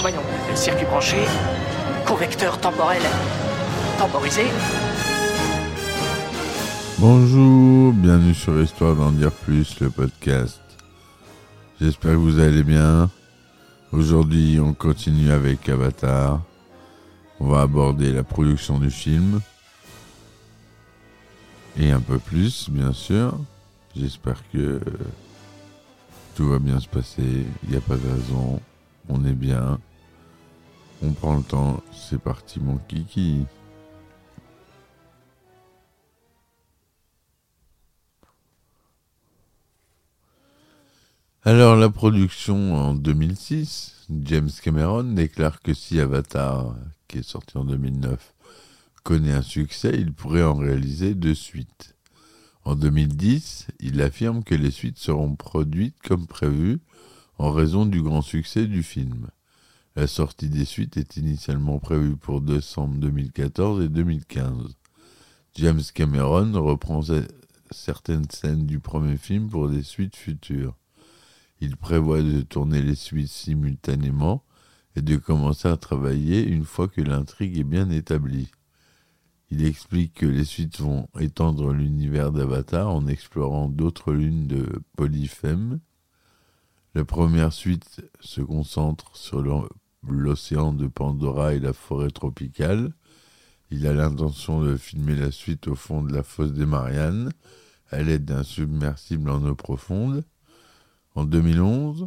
Voyons, circuit branché, convecteur temporel temporisé. Bonjour, bienvenue sur Histoire d'en dire plus, le podcast. J'espère que vous allez bien. Aujourd'hui, on continue avec Avatar. On va aborder la production du film. Et un peu plus, bien sûr. J'espère que tout va bien se passer. Il n'y a pas de raison. On est bien. On prend le temps. C'est parti, mon kiki. Alors la production en 2006, James Cameron déclare que si Avatar, qui est sorti en 2009, connaît un succès, il pourrait en réaliser deux suites. En 2010, il affirme que les suites seront produites comme prévu en raison du grand succès du film. La sortie des suites est initialement prévue pour décembre 2014 et 2015. James Cameron reprend certaines scènes du premier film pour des suites futures. Il prévoit de tourner les suites simultanément et de commencer à travailler une fois que l'intrigue est bien établie. Il explique que les suites vont étendre l'univers d'Avatar en explorant d'autres lunes de Polyphème. La première suite se concentre sur l'océan de Pandora et la forêt tropicale. Il a l'intention de filmer la suite au fond de la fosse des Mariannes à l'aide d'un submersible en eau profonde. En 2011,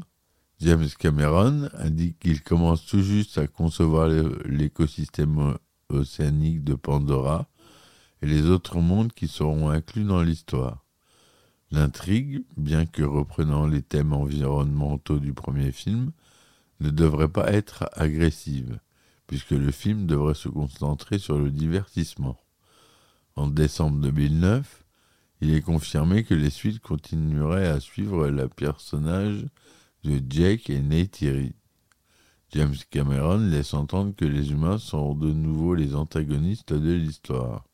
James Cameron indique qu'il commence tout juste à concevoir l'écosystème océanique de Pandora et les autres mondes qui seront inclus dans l'histoire. L'intrigue, bien que reprenant les thèmes environnementaux du premier film, ne devrait pas être agressive, puisque le film devrait se concentrer sur le divertissement. En décembre 2009, il est confirmé que les suites continueraient à suivre le personnage de Jake et Neytiri. James Cameron laisse entendre que les humains seront de nouveau les antagonistes de l'histoire.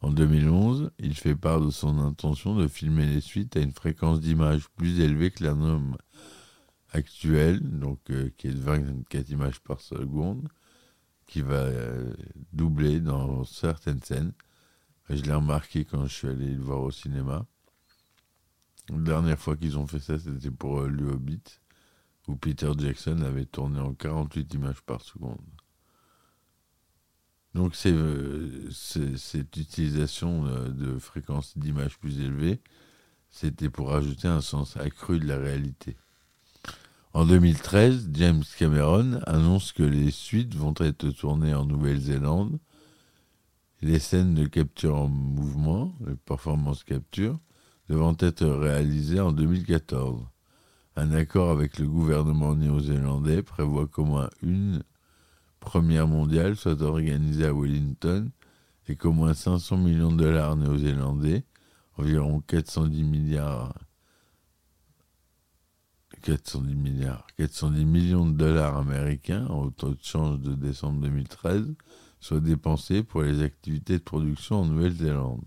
En 2011, il fait part de son intention de filmer les suites à une fréquence d'image plus élevée que la norme actuelle, donc euh, qui est de 24 images par seconde, qui va euh, doubler dans certaines scènes. Je l'ai remarqué quand je suis allé le voir au cinéma. La dernière fois qu'ils ont fait ça, c'était pour euh, Le Hobbit, où Peter Jackson avait tourné en 48 images par seconde. Donc euh, cette utilisation euh, de fréquences d'image plus élevées, c'était pour ajouter un sens accru de la réalité. En 2013, James Cameron annonce que les suites vont être tournées en Nouvelle-Zélande les scènes de capture en mouvement, les performance capture, devant être réalisées en 2014. Un accord avec le gouvernement néo-zélandais prévoit qu'au moins une première mondiale soit organisée à Wellington et qu'au moins 500 millions de dollars néo-zélandais, environ 410 milliards 410 milliards, 410 millions de dollars américains en taux de change de décembre 2013 soit dépensé pour les activités de production en Nouvelle-Zélande,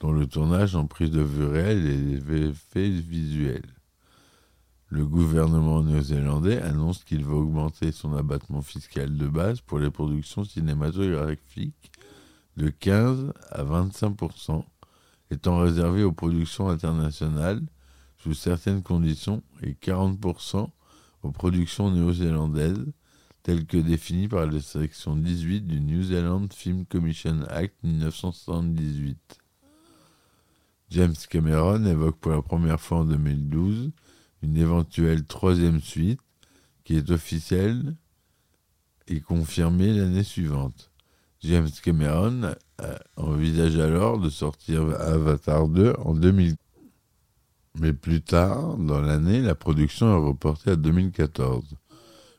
dont le tournage en prise de vue réelle et les effets visuels. Le gouvernement néo-zélandais annonce qu'il va augmenter son abattement fiscal de base pour les productions cinématographiques de 15 à 25% étant réservé aux productions internationales sous certaines conditions et 40% aux productions néo-zélandaises tel que défini par la section 18 du New Zealand Film Commission Act 1978. James Cameron évoque pour la première fois en 2012 une éventuelle troisième suite qui est officielle et confirmée l'année suivante. James Cameron euh, envisage alors de sortir Avatar 2 en 2000. Mais plus tard, dans l'année, la production est reportée à 2014.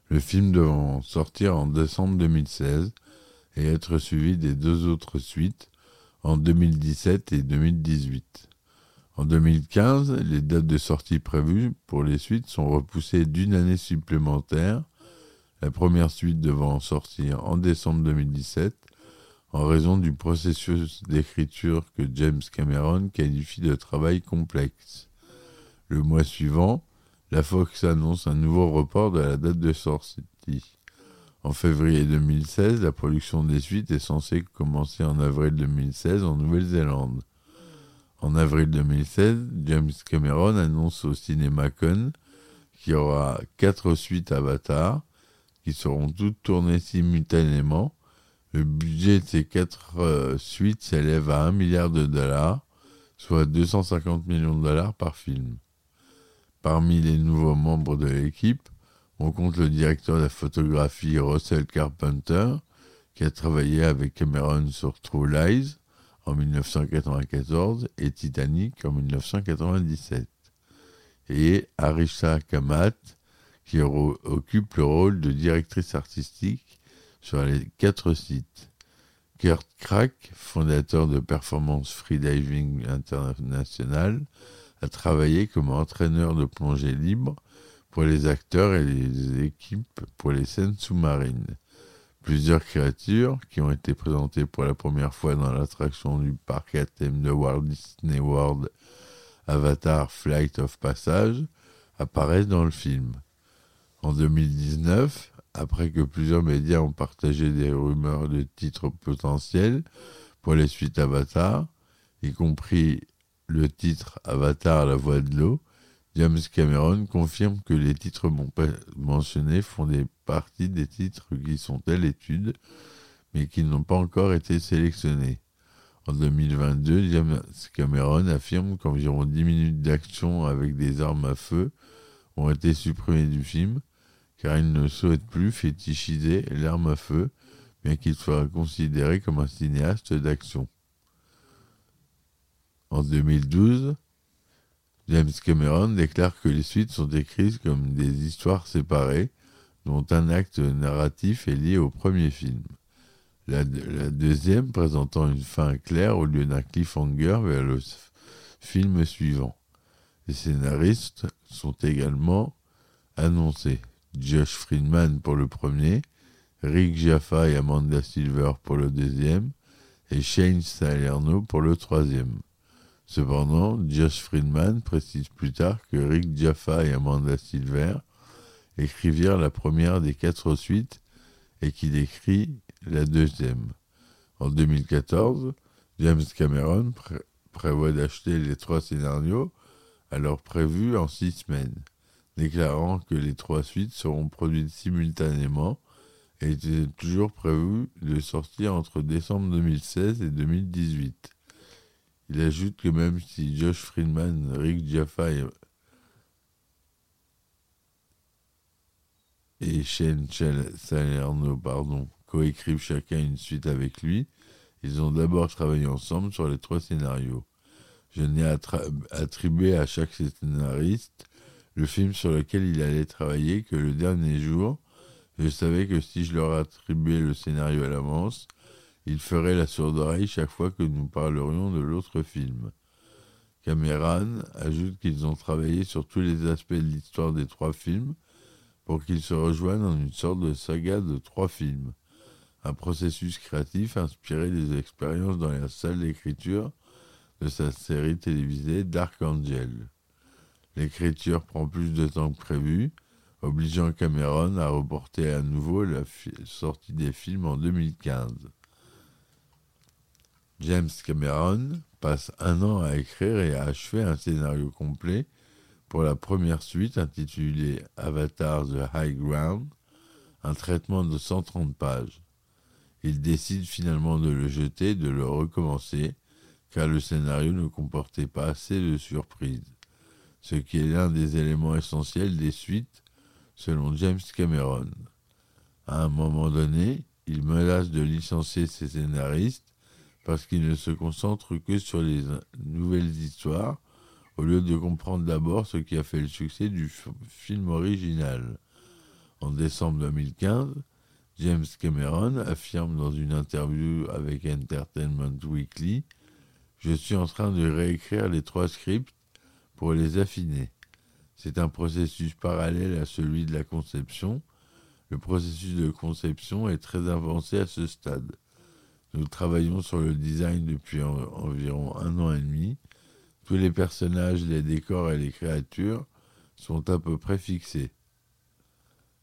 Le film devant sortir en décembre 2016 et être suivi des deux autres suites en 2017 et 2018. En 2015, les dates de sortie prévues pour les suites sont repoussées d'une année supplémentaire, la première suite devant sortir en décembre 2017 en raison du processus d'écriture que James Cameron qualifie de travail complexe. Le mois suivant, la Fox annonce un nouveau report de la date de sortie. En février 2016, la production des suites est censée commencer en avril 2016 en Nouvelle-Zélande. En avril 2016, James Cameron annonce au CinemaCon qu'il y aura quatre suites Avatar qui seront toutes tournées simultanément le budget de ces quatre euh, suites s'élève à 1 milliard de dollars, soit 250 millions de dollars par film. Parmi les nouveaux membres de l'équipe, on compte le directeur de la photographie Russell Carpenter, qui a travaillé avec Cameron sur True Lies en 1994 et Titanic en 1997, et Arisha Kamat, qui occupe le rôle de directrice artistique sur les quatre sites. Kurt Crack, fondateur de Performance Freediving International, a travaillé comme entraîneur de plongée libre pour les acteurs et les équipes pour les scènes sous-marines. Plusieurs créatures qui ont été présentées pour la première fois dans l'attraction du parc à thème de Walt Disney World Avatar Flight of Passage apparaissent dans le film. En 2019, après que plusieurs médias ont partagé des rumeurs de titres potentiels pour les suites Avatar, y compris le titre Avatar la voix de l'eau, James Cameron confirme que les titres mentionnés font des parties des titres qui sont à l'étude, mais qui n'ont pas encore été sélectionnés. En 2022, James Cameron affirme qu'environ 10 minutes d'action avec des armes à feu ont été supprimées du film, car il ne souhaite plus fétichiser l'arme à feu, mais qu'il soit considéré comme un cinéaste d'action. En 2012, James Cameron déclare que les suites sont écrites comme des histoires séparées, dont un acte narratif est lié au premier film. La, deuxième présentant une fin claire au lieu d'un cliffhanger vers le film suivant. Les scénaristes sont également annoncés. Josh Friedman pour le premier, Rick Jaffa et Amanda Silver pour le deuxième, et Shane Salerno pour le troisième. Cependant, Josh Friedman précise plus tard que Rick Jaffa et Amanda Silver écrivirent la première des quatre suites et qu'il écrit la deuxième. En 2014, James Cameron prévoit d'acheter les trois scénarios alors prévus en six semaines déclarant que les trois suites seront produites simultanément et était toujours prévu de sortir entre décembre 2016 et 2018. Il ajoute que même si Josh Friedman, Rick Jaffa et, Shane Salerno pardon, coécrivent chacun une suite avec lui, ils ont d'abord travaillé ensemble sur les trois scénarios. Je n'ai attribué à chaque scénariste le film sur lequel il allait travailler que le dernier jour, je savais que si je leur attribuais le scénario à l'avance, ils feraient la sourde oreille chaque fois que nous parlerions de l'autre film. Cameron ajoute qu'ils ont travaillé sur tous les aspects de l'histoire des trois films pour qu'ils se rejoignent en une sorte de saga de trois films, un processus créatif inspiré des expériences dans la salle d'écriture de sa série télévisée Dark Angel. L'écriture prend plus de temps que prévu, obligeant Cameron à reporter à nouveau la sortie des films en 2015. James Cameron passe un an à écrire et à achever un scénario complet pour la première suite intitulée Avatar The High Ground, un traitement de 130 pages. Il décide finalement de le jeter, de le recommencer, car le scénario ne comportait pas assez de surprises ce qui est l'un des éléments essentiels des suites, selon James Cameron. À un moment donné, il menace de licencier ses scénaristes parce qu'il ne se concentre que sur les nouvelles histoires, au lieu de comprendre d'abord ce qui a fait le succès du film original. En décembre 2015, James Cameron affirme dans une interview avec Entertainment Weekly Je suis en train de réécrire les trois scripts pour les affiner. C'est un processus parallèle à celui de la conception. Le processus de conception est très avancé à ce stade. Nous travaillons sur le design depuis environ un an et demi. Tous les personnages, les décors et les créatures sont à peu près fixés.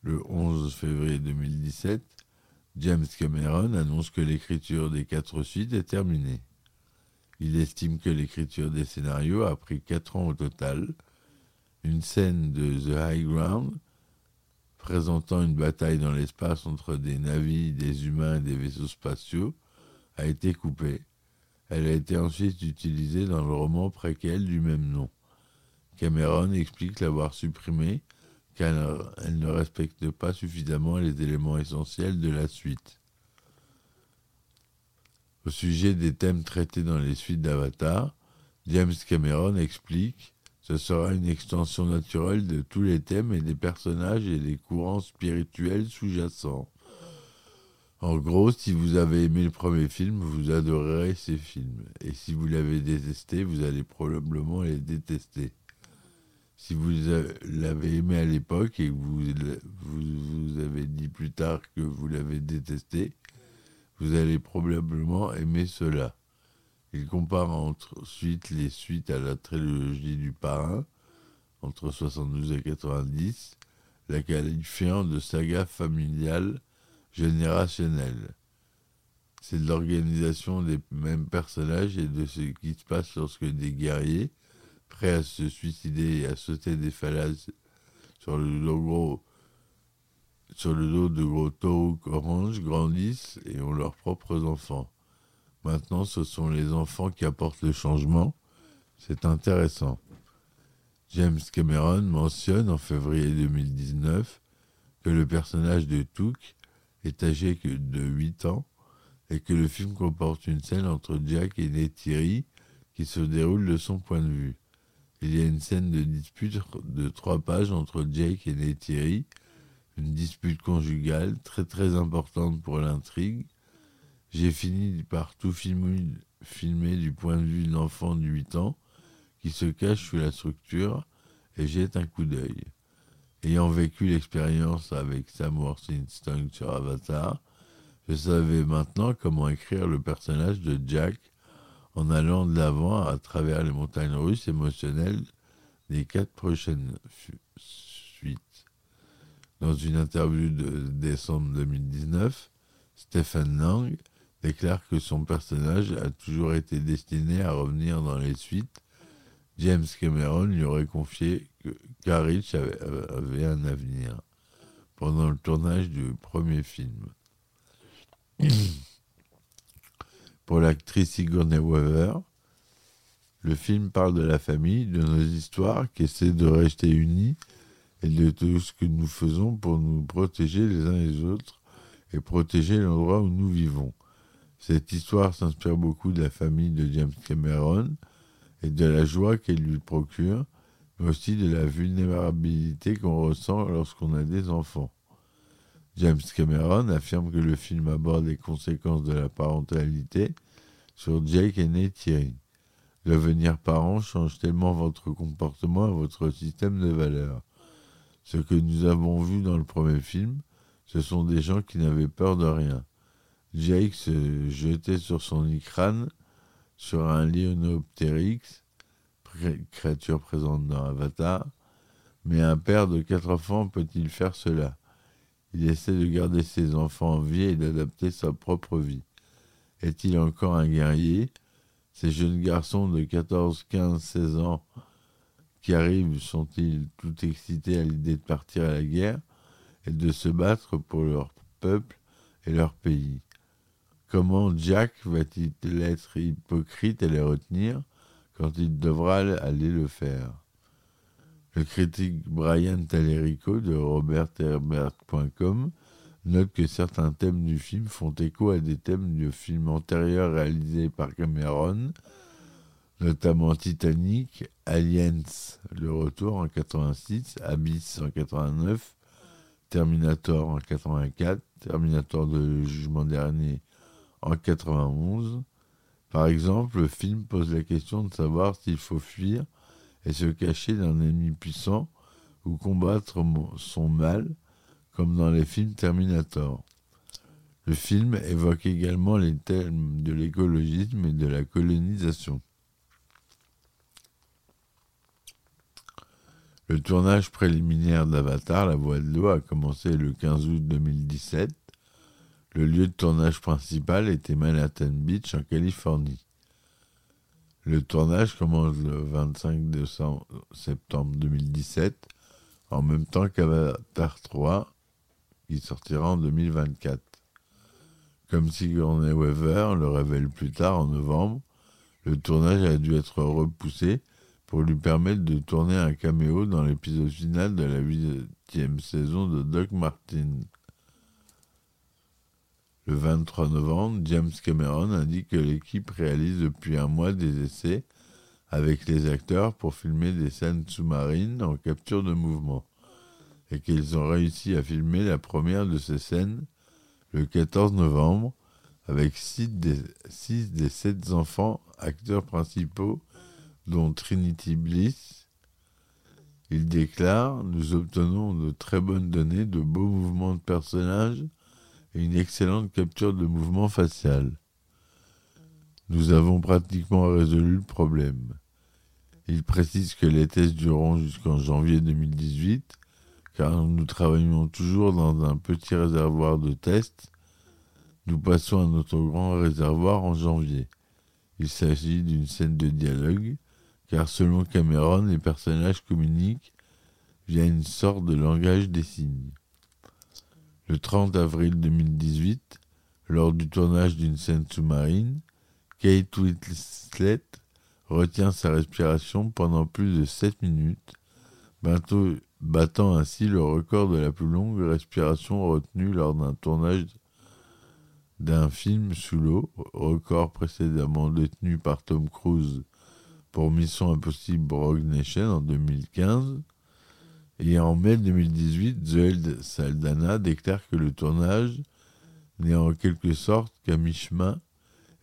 Le 11 février 2017, James Cameron annonce que l'écriture des quatre suites est terminée. Il estime que l'écriture des scénarios a pris quatre ans au total. Une scène de The High Ground, présentant une bataille dans l'espace entre des navires, des humains et des vaisseaux spatiaux, a été coupée. Elle a été ensuite utilisée dans le roman préquel du même nom. Cameron explique l'avoir supprimée car elle ne respecte pas suffisamment les éléments essentiels de la suite. Au sujet des thèmes traités dans les suites d'Avatar, James Cameron explique Ce sera une extension naturelle de tous les thèmes et des personnages et des courants spirituels sous-jacents. En gros, si vous avez aimé le premier film, vous adorerez ces films. Et si vous l'avez détesté, vous allez probablement les détester. Si vous l'avez aimé à l'époque et que vous, vous, avez dit plus tard que vous l'avez détesté, vous allez probablement aimer cela. Il compare ensuite les suites à la trilogie du parrain, entre 72 et 90, la qualifiant de saga familiale générationnel. C'est l'organisation des mêmes personnages et de ce qui se passe lorsque des guerriers, prêts à se suicider et à sauter des falaises sur le dos, sur le dos de gros taureaux orange, grandissent et ont leurs propres enfants. Maintenant, ce sont les enfants qui apportent le changement. C'est intéressant. James Cameron mentionne en février 2019 que le personnage de Took est âgé que de 8 ans et que le film comporte une scène entre Jack et Neytiri qui se déroule de son point de vue. Il y a une scène de dispute de trois pages entre Jake et Neytiri, une dispute conjugale très très importante pour l'intrigue. J'ai fini par tout filmer, filmer du point de vue de l'enfant de 8 ans qui se cache sous la structure et jette un coup d'œil. Ayant vécu l'expérience avec Sam Worthington sur Avatar, je savais maintenant comment écrire le personnage de Jack en allant de l'avant à travers les montagnes russes émotionnelles des quatre prochaines suites. Dans une interview de décembre 2019, Stephen Lang déclare que son personnage a toujours été destiné à revenir dans les suites. James Cameron lui aurait confié Garrich avait, avait, un avenir pendant le tournage du premier film. Pour l'actrice Sigourney Weaver, le film parle de la famille, de nos histoires qui essaient de rester unis et de tout ce que nous faisons pour nous protéger les uns les autres et protéger l'endroit où nous vivons. Cette histoire s'inspire beaucoup de la famille de James Cameron et de la joie qu'elle lui procure, mais aussi de la vulnérabilité qu'on ressent lorsqu'on a des enfants. James Cameron affirme que le film aborde les conséquences de la parentalité sur Jake et Thierry. Devenir parent change tellement votre comportement et votre système de valeurs. Ce que nous avons vu dans le premier film, ce sont des gens qui n'avaient peur de rien. Jake se jetait sur son crâne sur un Lionoptérix créature présente dans Avatar, mais un père de quatre enfants peut-il faire cela? Il essaie de garder ses enfants en vie et d'adapter sa propre vie. Est-il encore un guerrier? Ces jeunes garçons de 14, 15, 16 ans qui arrivent sont-ils tout excités à l'idée de partir à la guerre et de se battre pour leur peuple et leur pays? Comment Jack va-t-il être hypocrite et les retenir quand il devra aller le faire? Le critique Brian Talerico de robertherbert.com note que certains thèmes du film font écho à des thèmes du film antérieur réalisé par Cameron, notamment Titanic, Aliens, Le Retour en 86, Abyss en 89, Terminator en 84, Terminator de Jugement Dernier en 91. Par exemple, le film pose la question de savoir s'il faut fuir et se cacher d'un ennemi puissant ou combattre son mal, comme dans les films Terminator. Le film évoque également les thèmes de l'écologisme et de la colonisation. Le tournage préliminaire d'Avatar, La Voix de l'eau, a commencé le 15 août 2017. Le lieu de tournage principal était Manhattan Beach en Californie. Le tournage commence le 25 septembre 2017, en même temps qu'Avatar 3, qui sortira en 2024. Comme Sigourney Weaver le révèle plus tard en novembre, le tournage a dû être repoussé pour lui permettre de tourner un caméo dans l'épisode final de la huitième saison de Doc Martin. Le 23 novembre, James Cameron indique que l'équipe réalise depuis un mois des essais avec les acteurs pour filmer des scènes sous-marines en capture de mouvement et qu'ils ont réussi à filmer la première de ces scènes le 14 novembre avec six des, sept enfants acteurs principaux dont Trinity Bliss. Il déclare Nous obtenons de très bonnes données, de beaux mouvements de personnages et une excellente capture de mouvement facial. Nous avons pratiquement résolu le problème. Il précise que les tests dureront jusqu'en janvier 2018, car nous travaillons toujours dans un petit réservoir de tests. Nous passons à notre grand réservoir en janvier. Il s'agit d'une scène de dialogue, car selon Cameron, les personnages communiquent via une sorte de langage des signes. Le 30 avril 2018, lors du tournage d'une scène sous-marine, Kate Winslet retient sa respiration pendant plus de 7 minutes, battant ainsi le record de la plus longue respiration retenue lors d'un tournage d'un film sous l'eau, record précédemment détenu par Tom Cruise pour Mission Impossible Rogue Nation en 2015. Et en mai 2018, Zoé Saldana déclare que le tournage n'est en quelque sorte qu'à mi-chemin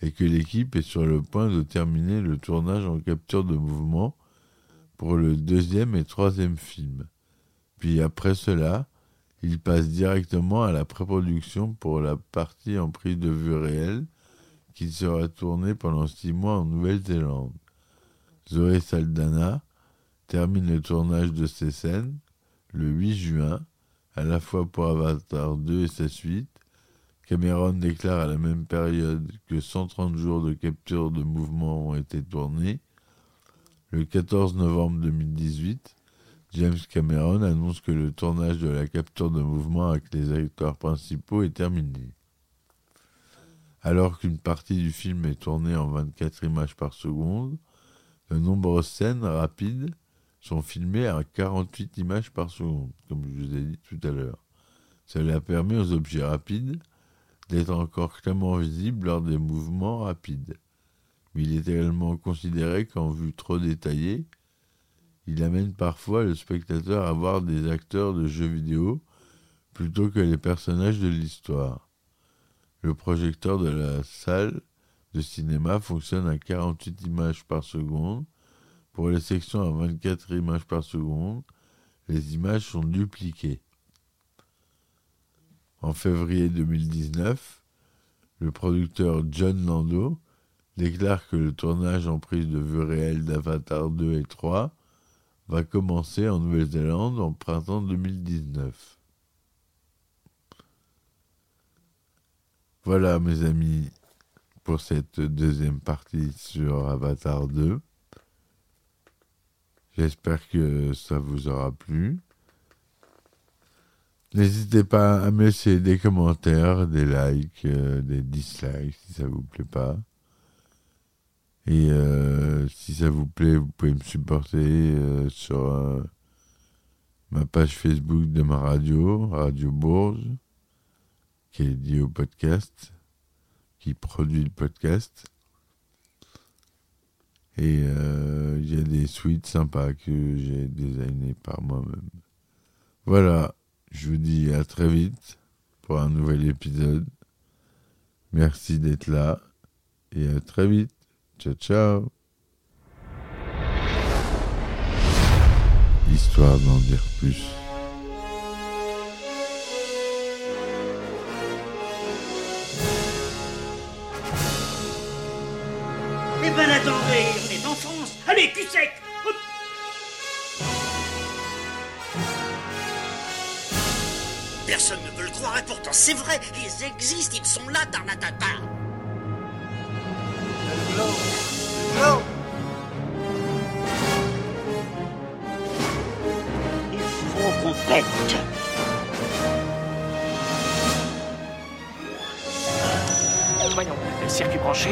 et que l'équipe est sur le point de terminer le tournage en capture de mouvement pour le deuxième et troisième film. Puis après cela, il passe directement à la pré-production pour la partie en prise de vue réelle qui sera tournée pendant six mois en Nouvelle-Zélande. Zoé Saldana termine le tournage de ces scènes le 8 juin, à la fois pour Avatar 2 et sa suite. Cameron déclare à la même période que 130 jours de capture de mouvement ont été tournés. Le 14 novembre 2018, James Cameron annonce que le tournage de la capture de mouvement avec les acteurs principaux est terminé. Alors qu'une partie du film est tournée en 24 images par seconde, de nombreuses scènes rapides sont filmées à 48 images par seconde, comme je vous ai dit tout à l'heure. Cela permet aux objets rapides d'être encore clairement visibles lors des mouvements rapides. Mais il est également considéré qu'en vue trop détaillée, il amène parfois le spectateur à voir des acteurs de jeux vidéo plutôt que les personnages de l'histoire. Le projecteur de la salle de cinéma fonctionne à 48 images par seconde. Pour les sections à 24 images par seconde, les images sont dupliquées. En février 2019, le producteur John Lando déclare que le tournage en prise de vue réelle d'Avatar 2 et 3 va commencer en Nouvelle-Zélande en printemps 2019. Voilà mes amis pour cette deuxième partie sur Avatar 2. J'espère que ça vous aura plu. N'hésitez pas à me laisser des commentaires, des likes, euh, des dislikes si ça vous plaît pas. Et euh, si ça vous plaît, vous pouvez me supporter euh, sur ma page Facebook de ma radio, Radio Bourges. qui est lié au podcast, qui produit le podcast. Et euh, il y a des suites sympas que j'ai designées par moi-même. Voilà, je vous dis à très vite pour un nouvel épisode. Merci d'être là et à très vite. Ciao ciao. Histoire d'en dire plus. Eh ben attendez, on est en France. Allez, cul sec. Personne ne peut le croire et pourtant c'est vrai, ils existent, ils sont là, Tarnatata. Il faut qu'on pète. Voyons, circuit branché,